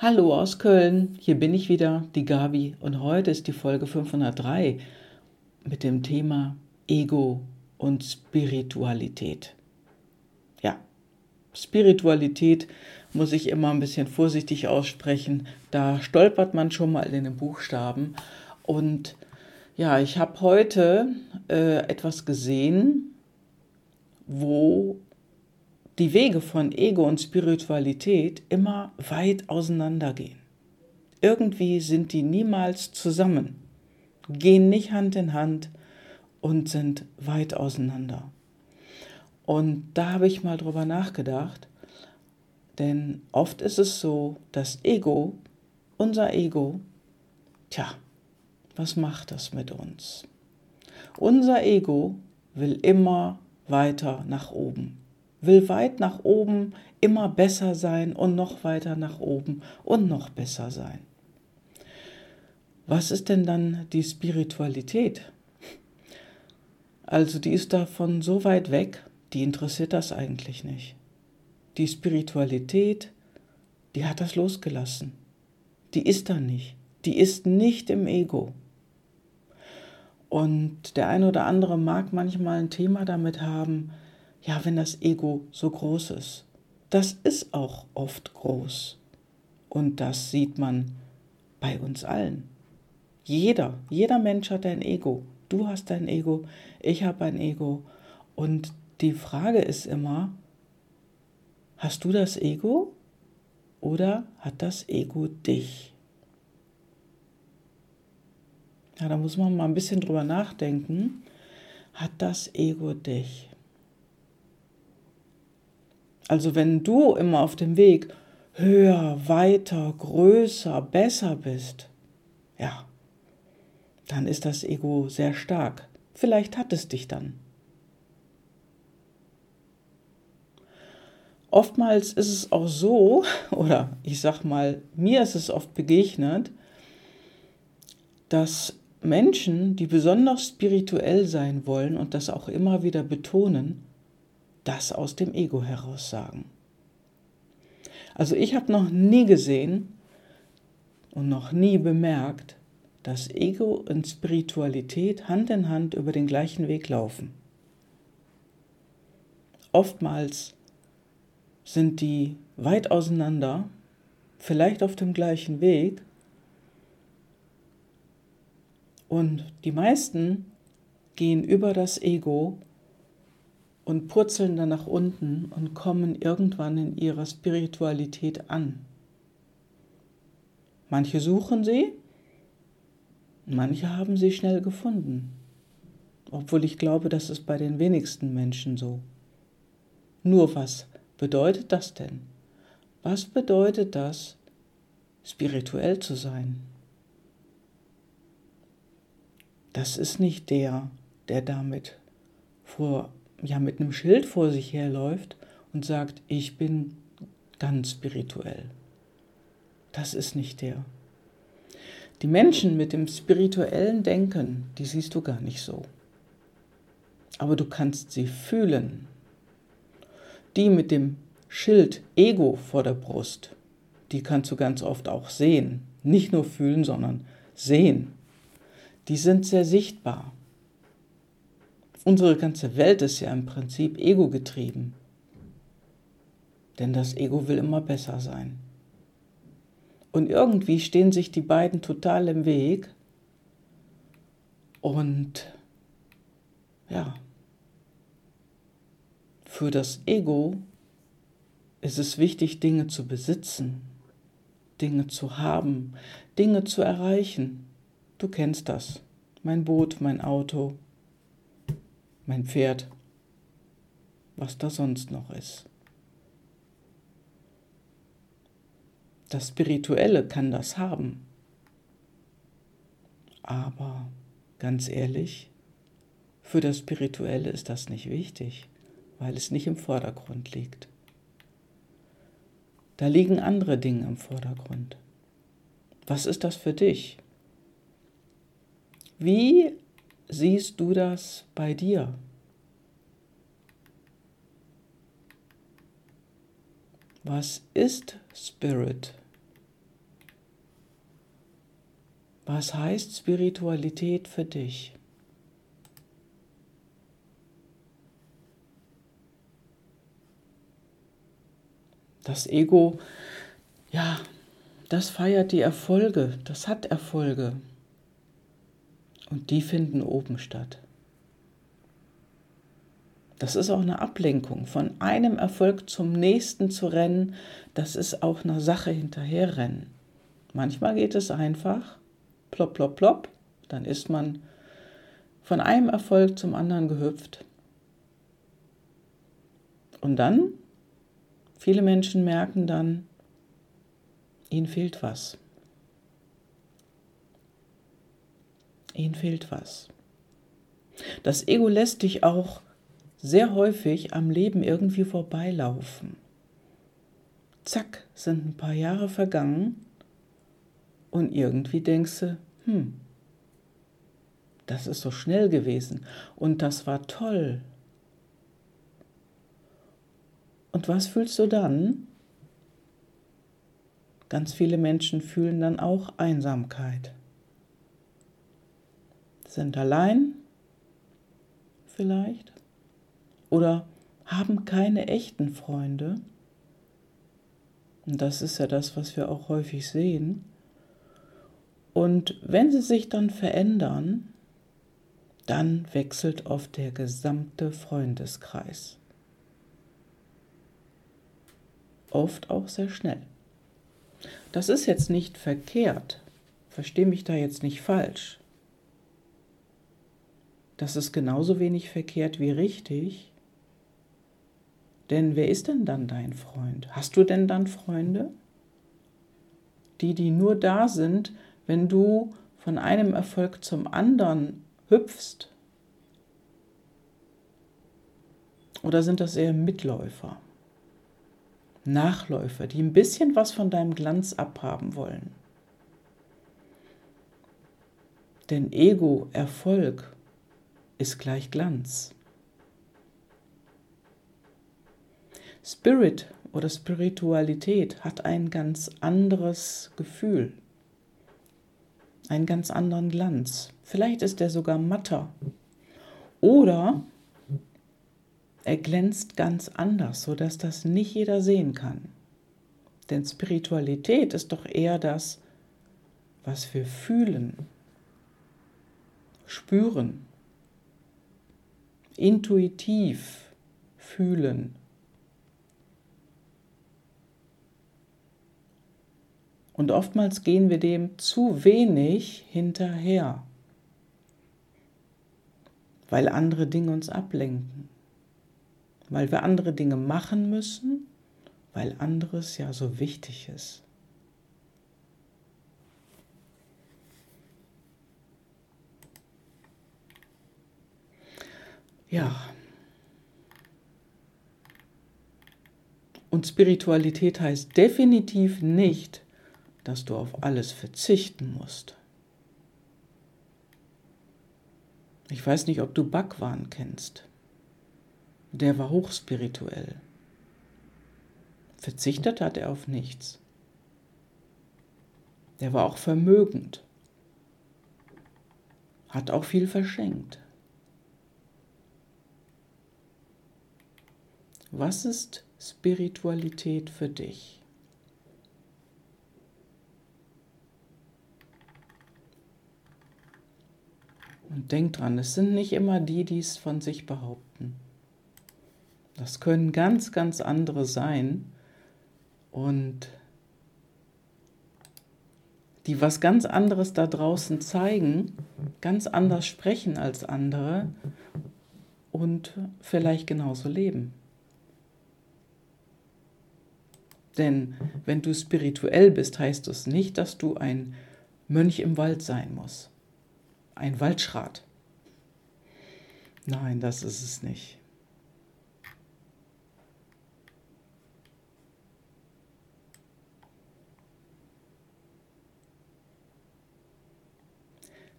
Hallo aus Köln, hier bin ich wieder, die Gabi, und heute ist die Folge 503 mit dem Thema Ego und Spiritualität. Ja, Spiritualität muss ich immer ein bisschen vorsichtig aussprechen, da stolpert man schon mal in den Buchstaben. Und ja, ich habe heute äh, etwas gesehen, wo die Wege von Ego und Spiritualität immer weit auseinandergehen. Irgendwie sind die niemals zusammen, gehen nicht Hand in Hand und sind weit auseinander. Und da habe ich mal drüber nachgedacht, denn oft ist es so, das Ego, unser Ego, tja, was macht das mit uns? Unser Ego will immer weiter nach oben will weit nach oben immer besser sein und noch weiter nach oben und noch besser sein. Was ist denn dann die Spiritualität? Also die ist davon so weit weg, die interessiert das eigentlich nicht. Die Spiritualität, die hat das losgelassen. Die ist da nicht. Die ist nicht im Ego. Und der eine oder andere mag manchmal ein Thema damit haben, ja, wenn das Ego so groß ist. Das ist auch oft groß. Und das sieht man bei uns allen. Jeder, jeder Mensch hat ein Ego. Du hast ein Ego, ich habe ein Ego. Und die Frage ist immer, hast du das Ego oder hat das Ego dich? Ja, da muss man mal ein bisschen drüber nachdenken. Hat das Ego dich? Also wenn du immer auf dem Weg höher, weiter, größer, besser bist, ja, dann ist das Ego sehr stark. Vielleicht hat es dich dann. Oftmals ist es auch so, oder ich sag mal, mir ist es oft begegnet, dass Menschen, die besonders spirituell sein wollen und das auch immer wieder betonen, das aus dem Ego heraus sagen. Also ich habe noch nie gesehen und noch nie bemerkt, dass Ego und Spiritualität Hand in Hand über den gleichen Weg laufen. Oftmals sind die weit auseinander, vielleicht auf dem gleichen Weg, und die meisten gehen über das Ego und purzeln dann nach unten und kommen irgendwann in ihrer Spiritualität an. Manche suchen sie, manche haben sie schnell gefunden, obwohl ich glaube, das ist bei den wenigsten Menschen so. Nur was bedeutet das denn? Was bedeutet das, spirituell zu sein? Das ist nicht der, der damit vor ja mit einem Schild vor sich herläuft und sagt, ich bin ganz spirituell. Das ist nicht der. Die Menschen mit dem spirituellen Denken, die siehst du gar nicht so. Aber du kannst sie fühlen. Die mit dem Schild Ego vor der Brust, die kannst du ganz oft auch sehen. Nicht nur fühlen, sondern sehen. Die sind sehr sichtbar. Unsere ganze Welt ist ja im Prinzip ego getrieben. Denn das Ego will immer besser sein. Und irgendwie stehen sich die beiden total im Weg. Und ja, für das Ego ist es wichtig, Dinge zu besitzen, Dinge zu haben, Dinge zu erreichen. Du kennst das. Mein Boot, mein Auto, mein Pferd, was da sonst noch ist. Das Spirituelle kann das haben. Aber ganz ehrlich, für das Spirituelle ist das nicht wichtig, weil es nicht im Vordergrund liegt. Da liegen andere Dinge im Vordergrund. Was ist das für dich? Wie siehst du das bei dir? Was ist Spirit? Was heißt Spiritualität für dich? Das Ego, ja, das feiert die Erfolge, das hat Erfolge. Und die finden oben statt. Das ist auch eine Ablenkung. Von einem Erfolg zum nächsten zu rennen, das ist auch eine Sache hinterherrennen. Manchmal geht es einfach, plopp, plopp, plopp, dann ist man von einem Erfolg zum anderen gehüpft. Und dann Viele Menschen merken dann, ihnen fehlt was. Ihnen fehlt was. Das Ego lässt dich auch sehr häufig am Leben irgendwie vorbeilaufen. Zack, sind ein paar Jahre vergangen und irgendwie denkst du, hm, das ist so schnell gewesen und das war toll und was fühlst du dann? Ganz viele Menschen fühlen dann auch Einsamkeit. Sind allein vielleicht oder haben keine echten Freunde. Und das ist ja das, was wir auch häufig sehen. Und wenn sie sich dann verändern, dann wechselt oft der gesamte Freundeskreis. oft auch sehr schnell. Das ist jetzt nicht verkehrt, verstehe mich da jetzt nicht falsch. Das ist genauso wenig verkehrt wie richtig. Denn wer ist denn dann dein Freund? Hast du denn dann Freunde? Die, die nur da sind, wenn du von einem Erfolg zum anderen hüpfst? Oder sind das eher Mitläufer? Nachläufer, die ein bisschen was von deinem Glanz abhaben wollen. Denn Ego, Erfolg ist gleich Glanz. Spirit oder Spiritualität hat ein ganz anderes Gefühl, einen ganz anderen Glanz. Vielleicht ist er sogar matter. Oder er glänzt ganz anders, sodass das nicht jeder sehen kann. Denn Spiritualität ist doch eher das, was wir fühlen, spüren, intuitiv fühlen. Und oftmals gehen wir dem zu wenig hinterher, weil andere Dinge uns ablenken weil wir andere Dinge machen müssen, weil anderes ja so wichtig ist. Ja. Und Spiritualität heißt definitiv nicht, dass du auf alles verzichten musst. Ich weiß nicht, ob du Bhagwan kennst der war hochspirituell. Verzichtet hat er auf nichts. Der war auch vermögend, hat auch viel verschenkt. Was ist Spiritualität für dich? Und denk dran, es sind nicht immer die, die es von sich behaupten. Das können ganz, ganz andere sein und die was ganz anderes da draußen zeigen, ganz anders sprechen als andere und vielleicht genauso leben. Denn wenn du spirituell bist, heißt es nicht, dass du ein Mönch im Wald sein musst. Ein Waldschrat. Nein, das ist es nicht.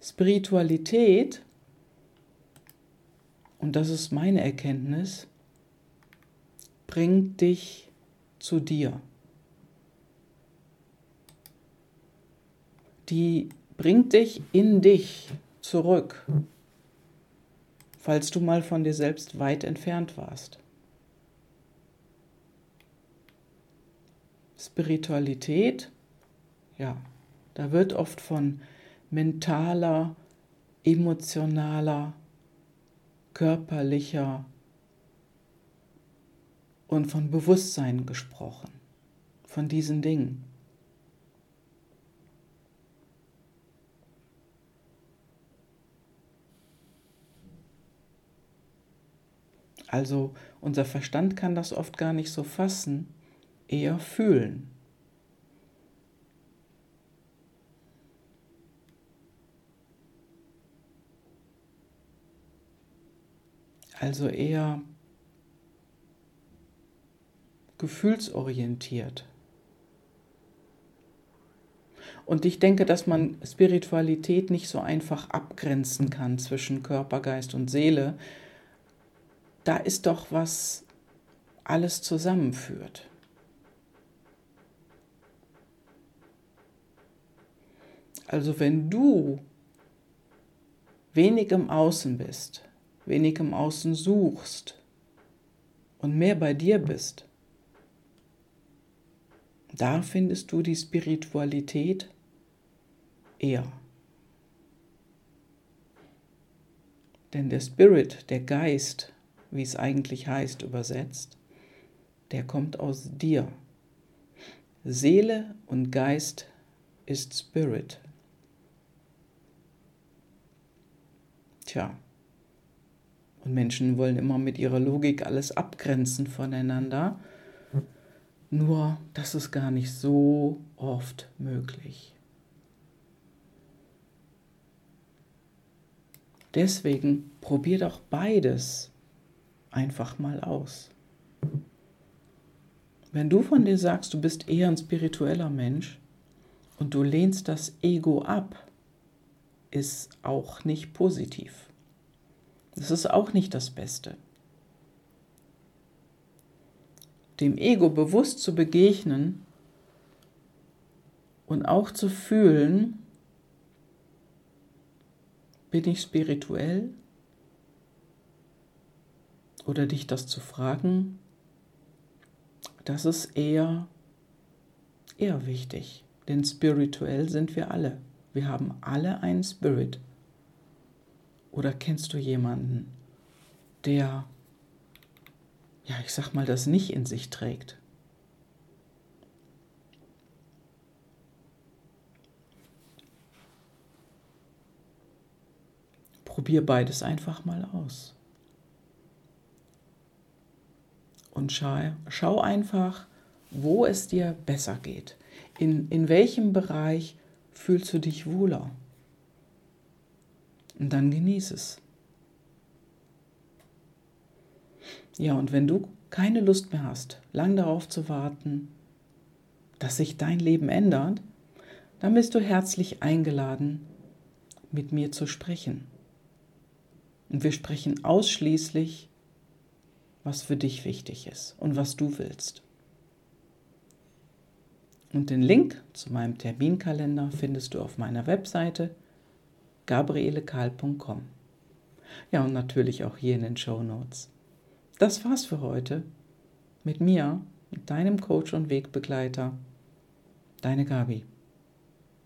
Spiritualität, und das ist meine Erkenntnis, bringt dich zu dir. Die bringt dich in dich zurück, falls du mal von dir selbst weit entfernt warst. Spiritualität, ja, da wird oft von mentaler, emotionaler, körperlicher und von Bewusstsein gesprochen, von diesen Dingen. Also unser Verstand kann das oft gar nicht so fassen, eher fühlen. Also eher gefühlsorientiert. Und ich denke, dass man Spiritualität nicht so einfach abgrenzen kann zwischen Körper, Geist und Seele, da ist doch was alles zusammenführt. Also wenn du wenig im Außen bist, wenig im Außen suchst und mehr bei dir bist, da findest du die Spiritualität eher. Denn der Spirit, der Geist, wie es eigentlich heißt, übersetzt, der kommt aus dir. Seele und Geist ist Spirit. Tja, und Menschen wollen immer mit ihrer Logik alles abgrenzen voneinander. Nur das ist gar nicht so oft möglich. Deswegen probier doch beides einfach mal aus. Wenn du von dir sagst, du bist eher ein spiritueller Mensch und du lehnst das Ego ab, ist auch nicht positiv. Das ist auch nicht das Beste. Dem Ego bewusst zu begegnen und auch zu fühlen, bin ich spirituell oder dich das zu fragen, das ist eher, eher wichtig. Denn spirituell sind wir alle. Wir haben alle einen Spirit. Oder kennst du jemanden, der, ja, ich sag mal, das nicht in sich trägt? Probier beides einfach mal aus. und schau, schau einfach, wo es dir besser geht. In, in welchem Bereich fühlst du dich wohler? Und dann genieß es. Ja, und wenn du keine Lust mehr hast, lang darauf zu warten, dass sich dein Leben ändert, dann bist du herzlich eingeladen, mit mir zu sprechen. Und wir sprechen ausschließlich was für dich wichtig ist und was du willst. Und den Link zu meinem Terminkalender findest du auf meiner Webseite gabrielekahl.com. Ja, und natürlich auch hier in den Show Notes. Das war's für heute. Mit mir, mit deinem Coach und Wegbegleiter, deine Gabi.